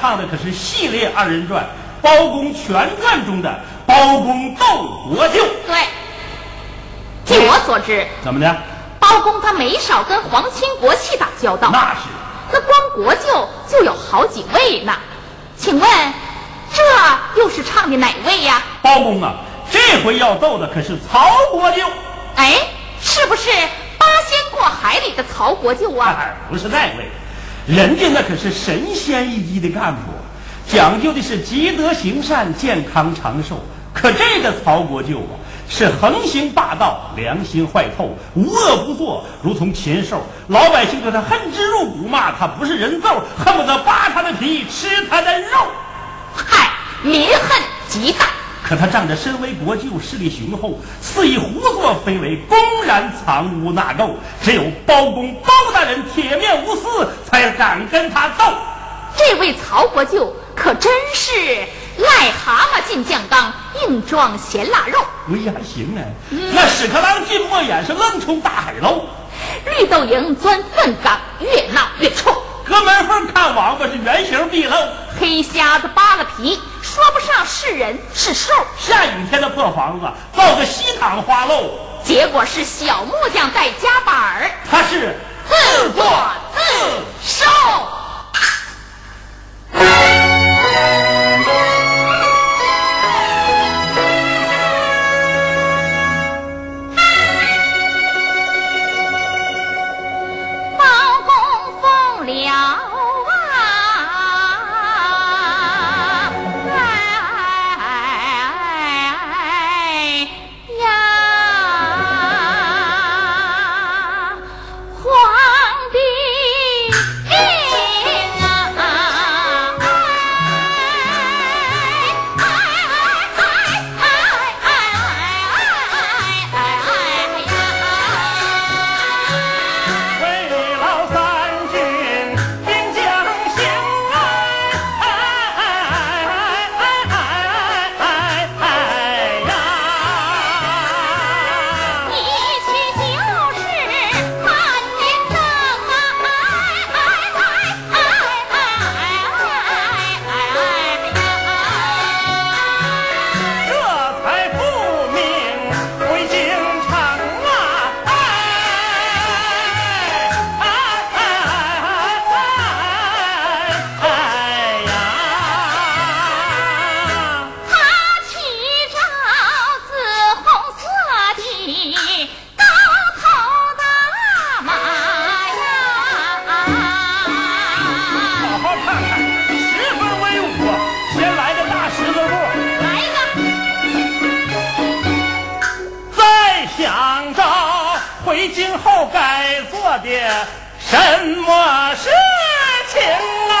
唱的可是系列二人转《包公全传》中的包公斗国舅。对，据我所知，怎么的？包公他没少跟皇亲国戚打交道。那是。那光国舅就有好几位呢，请问这又是唱的哪位呀？包公啊，这回要斗的可是曹国舅。哎，是不是八仙过海里的曹国舅啊？不是那位，人家那可是神仙一级的干部，讲究的是积德行善、健康长寿。可这个曹国舅啊。是横行霸道，良心坏透，无恶不作，如同禽兽。老百姓对他恨之入骨，骂他不是人揍，恨不得扒他的皮，吃他的肉。嗨，民恨极大。可他仗着身为国舅，势力雄厚，肆意胡作非为，公然藏污纳垢。只有包公包大人铁面无私，才敢跟他斗。这位曹国舅可真是。癞蛤蟆进酱缸，硬装咸腊肉。哎呀，行啊！那屎壳郎进墨眼，是愣冲大海捞。绿豆蝇钻粪缸，越闹越臭。隔门缝看王八是原形毕露。黑瞎子扒了皮，说不上是人是兽。下雨天的破房子，造个西塘花漏。结果是小木匠带夹板儿。他是自作自受。回京后该做的什么事情啊？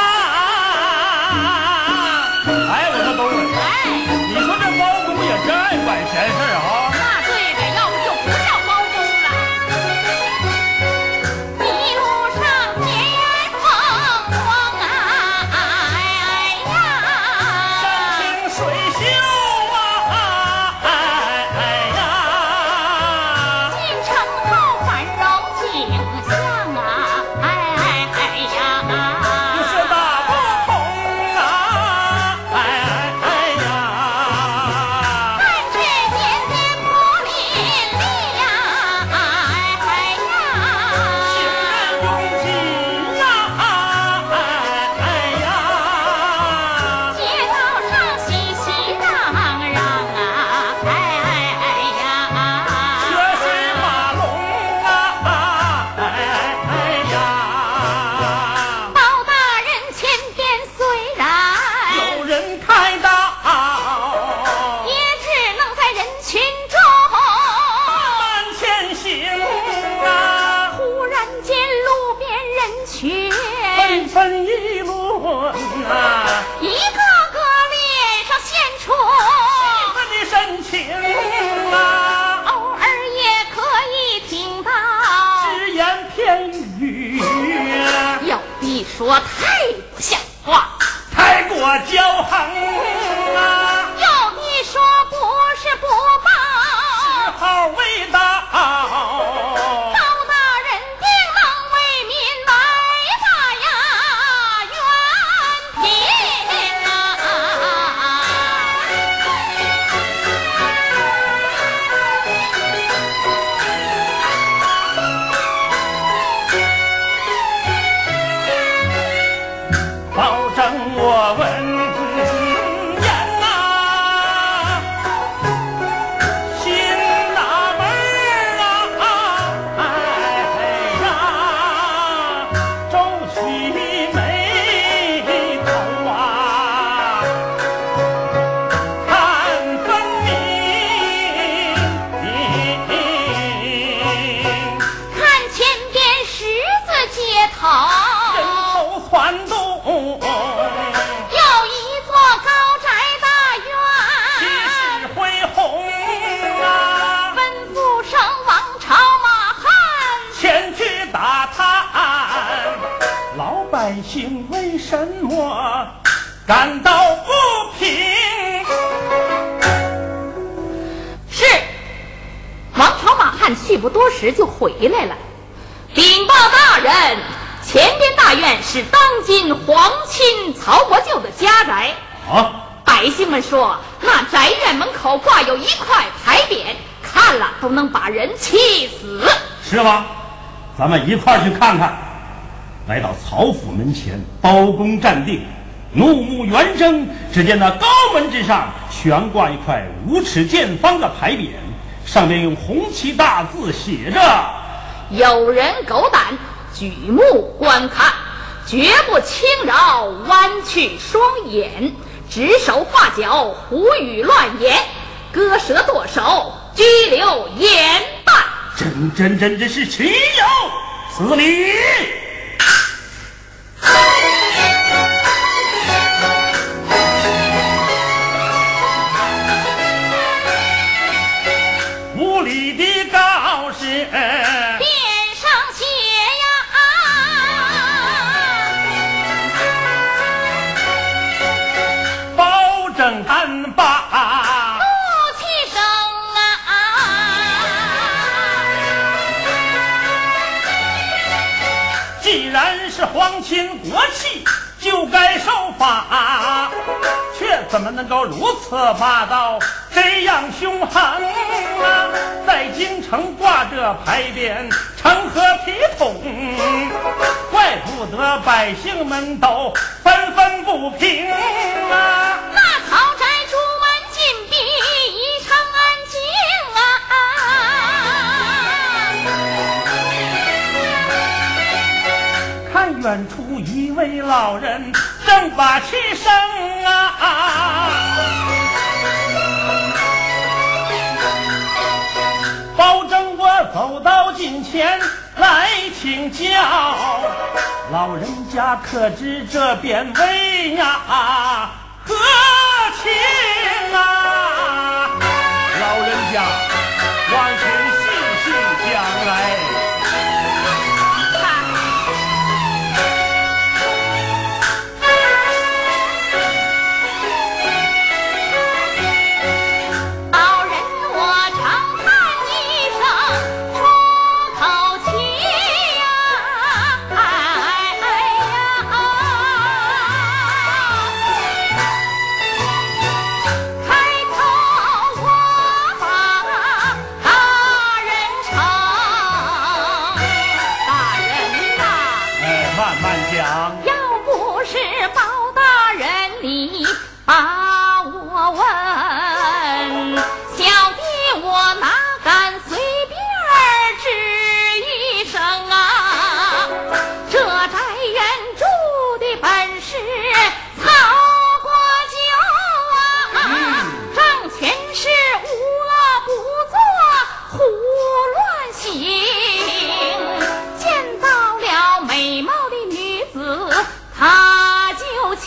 哎，我说东儿，哎，你说这包公也真爱管闲事。说太不像话。太过激回来了，禀报大人，前边大院是当今皇亲曹国舅的家宅。啊，百姓们说，那宅院门口挂有一块牌匾，看了都能把人气死。是吗？咱们一块儿去看看。来到曹府门前，包公站定，怒目圆睁，只见那高门之上悬挂一块五尺见方的牌匾，上面用红旗大字写着：“有人狗胆，举目观看，绝不轻饶弯曲双眼，指手画脚，胡语乱言，割舌剁手，拘留严办。”真真真真是岂有此理！无理的告示，是皇亲国戚，就该受罚，却怎么能够如此霸道，这样凶狠啊！在京城挂着牌匾，成何体统？怪不得百姓们都纷纷不平啊！那曹远处一位老人正把气生啊！保证我走到近前来请教，老人家可知这匾为呀何情啊？老人家，望请细细讲来。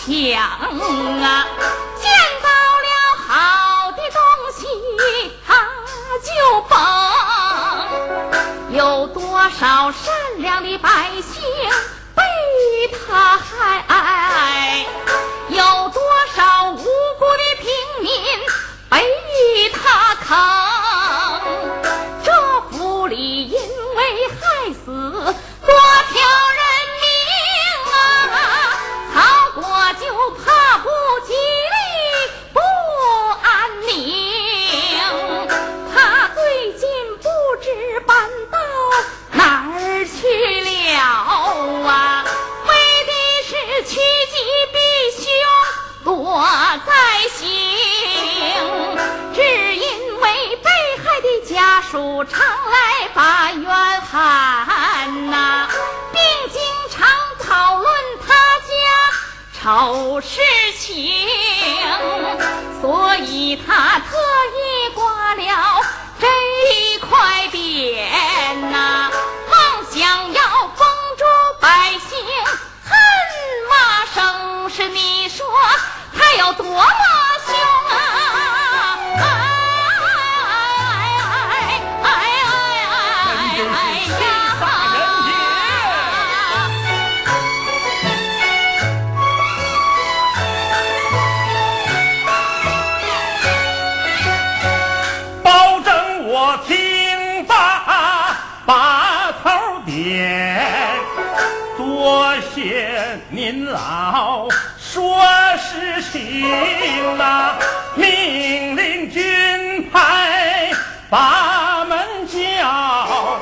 想啊；见到了好的东西，他就蹦。有多少善良的百姓被他害？有多少无辜的平民被他坑？这府里因为害死多条行。只因为被害的家属常来把冤喊呐、并经常讨论他家丑事情，所以他特意挂了这一块匾呐、梦想要封住百姓恨骂声。是你说他有多么凶哎哎哎呀！包拯，我听罢把头点，多谢您老。说实情啊，命令军派把门叫，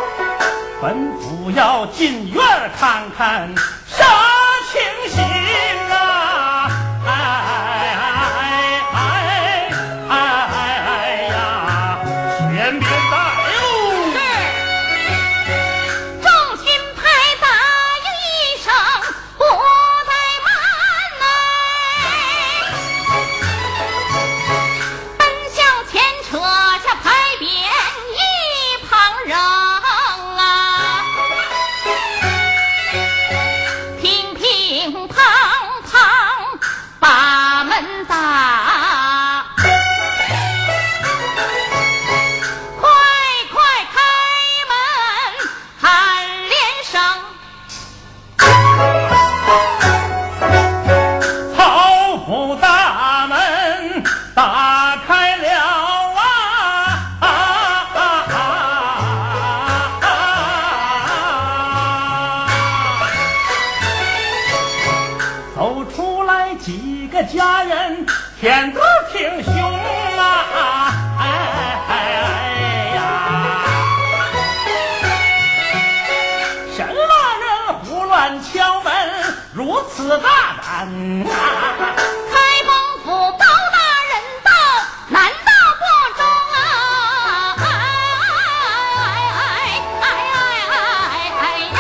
本府要进院看看啥胡乱敲门，如此大胆！开封府包大人到，难道不中啊？哎哎哎哎哎哎呀！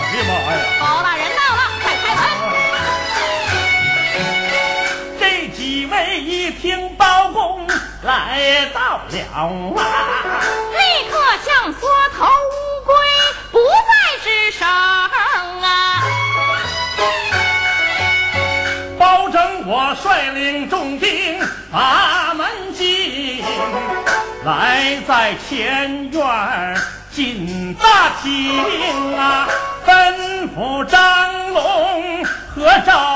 哎呀妈呀！包大人到了，快开门！这几位一听包公来到了啊，张啊！包拯我率领重兵把门进，来在前院进大厅啊，吩咐张龙和赵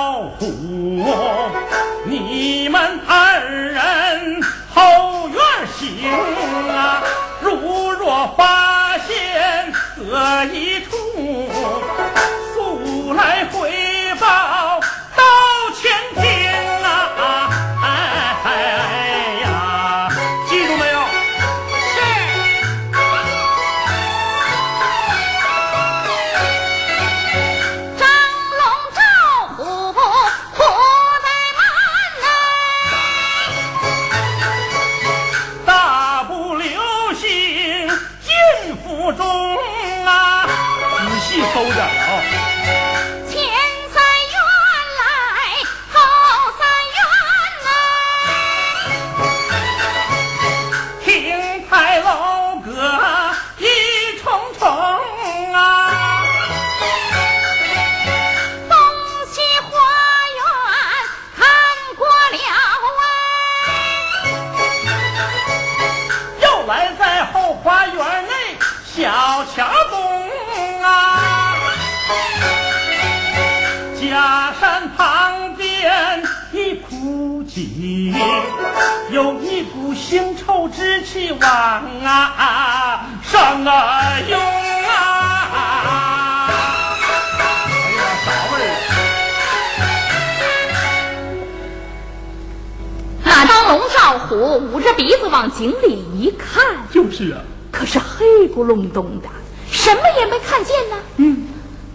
虎捂着鼻子往井里一看，就是啊，可是黑咕隆咚的，什么也没看见呢。嗯，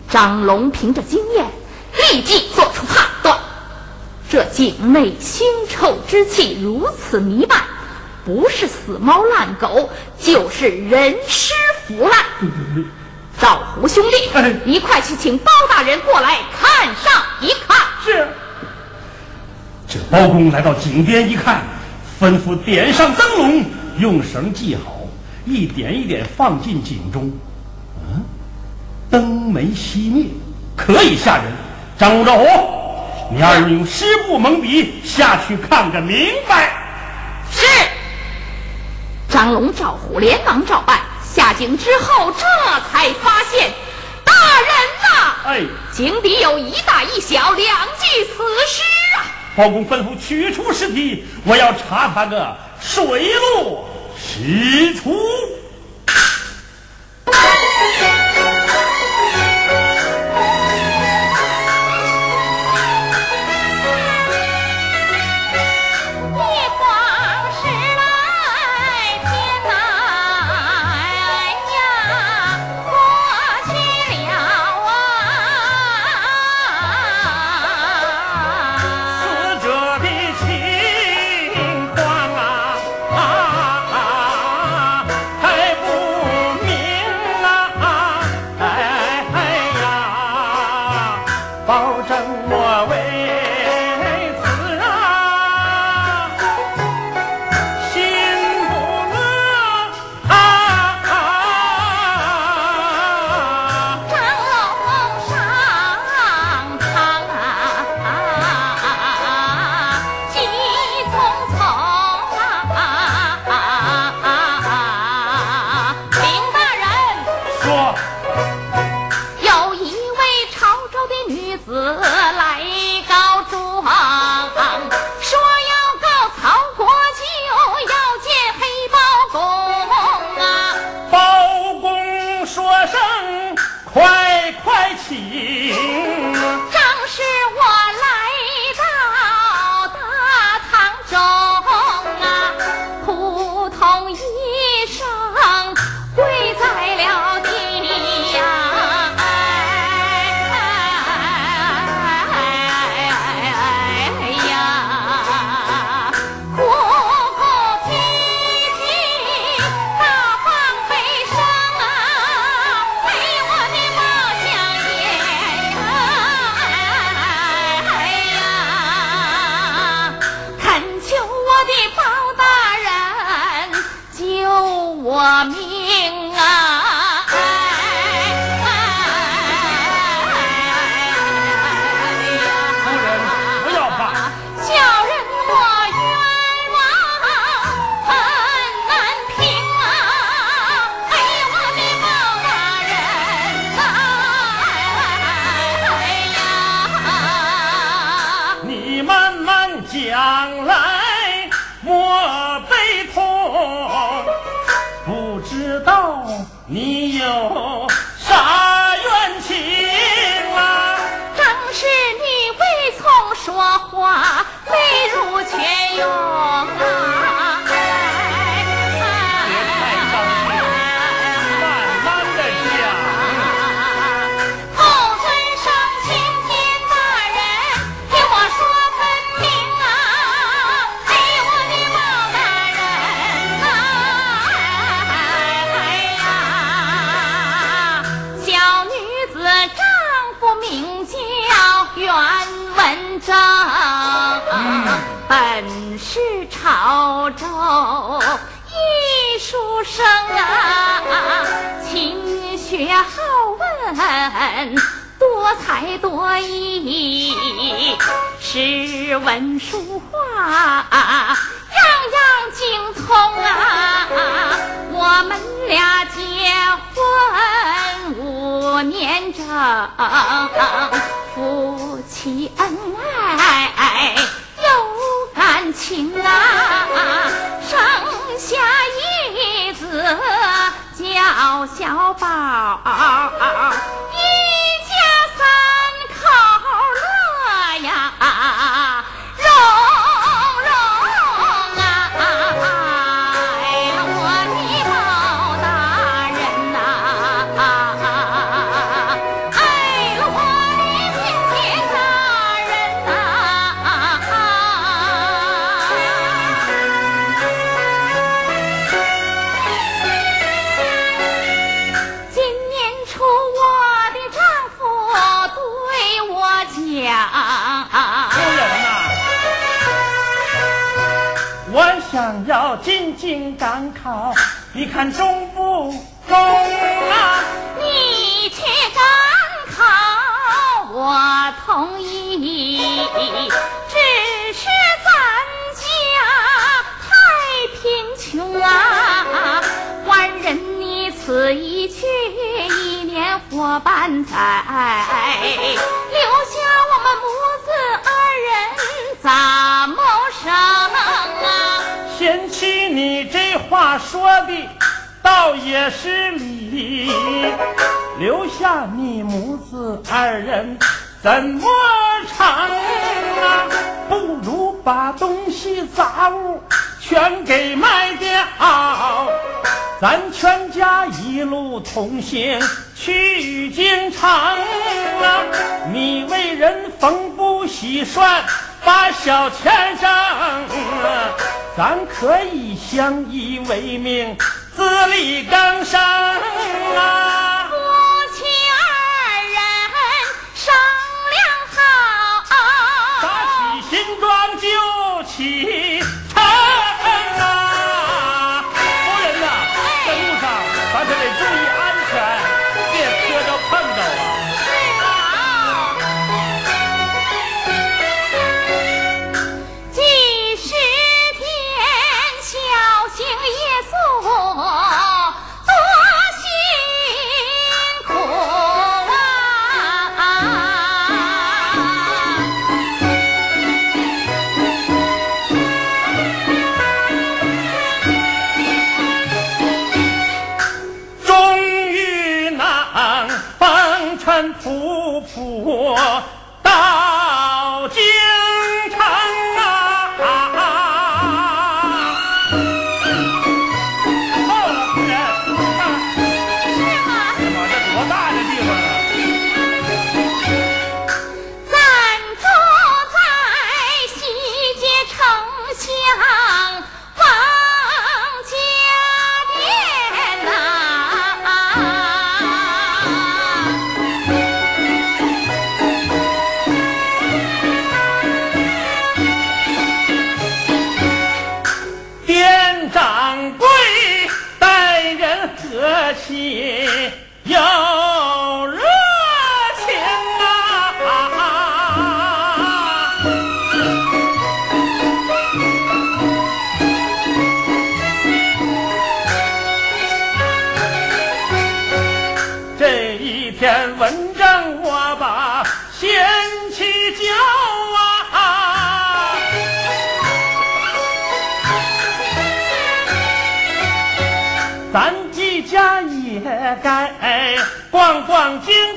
张龙凭着经验，立即做出判断：这井内腥臭之气如此弥漫，不是死猫烂狗，就是人尸腐烂。赵虎兄弟，哎你快去请包大人过来看上一看。是。这包公来到井边一看，吩咐点上灯笼，用绳系好，一点一点放进井中。嗯，灯没熄灭，可以吓人。张武、赵虎，你二人用湿布蒙鼻，下去看个明白。是。张龙、赵虎连忙照办。下井之后，这才发现，大人呐，哎，井底有一大一小两具死尸啊！包公吩咐取出尸体，我要查他个水落石出。争是潮州艺术生啊，勤学好问，多才多艺，诗文书画样样精通啊。我们俩结婚五年整，夫妻恩爱情啊，生下一子叫小宝，看中不中啊？你去赶考，我同意。只是咱家太贫穷啊，官人你此一去，一年活半载，留下我们母子二人怎话说的倒也是理，留下你母子二人怎么成啊？不如把东西杂物全给卖掉，咱全家一路同行去京城啊！你为人缝补洗涮，把小钱挣啊！咱可以相依为命，自力更生啊！夫妻二人商量好，打起新庄就起该逛逛京。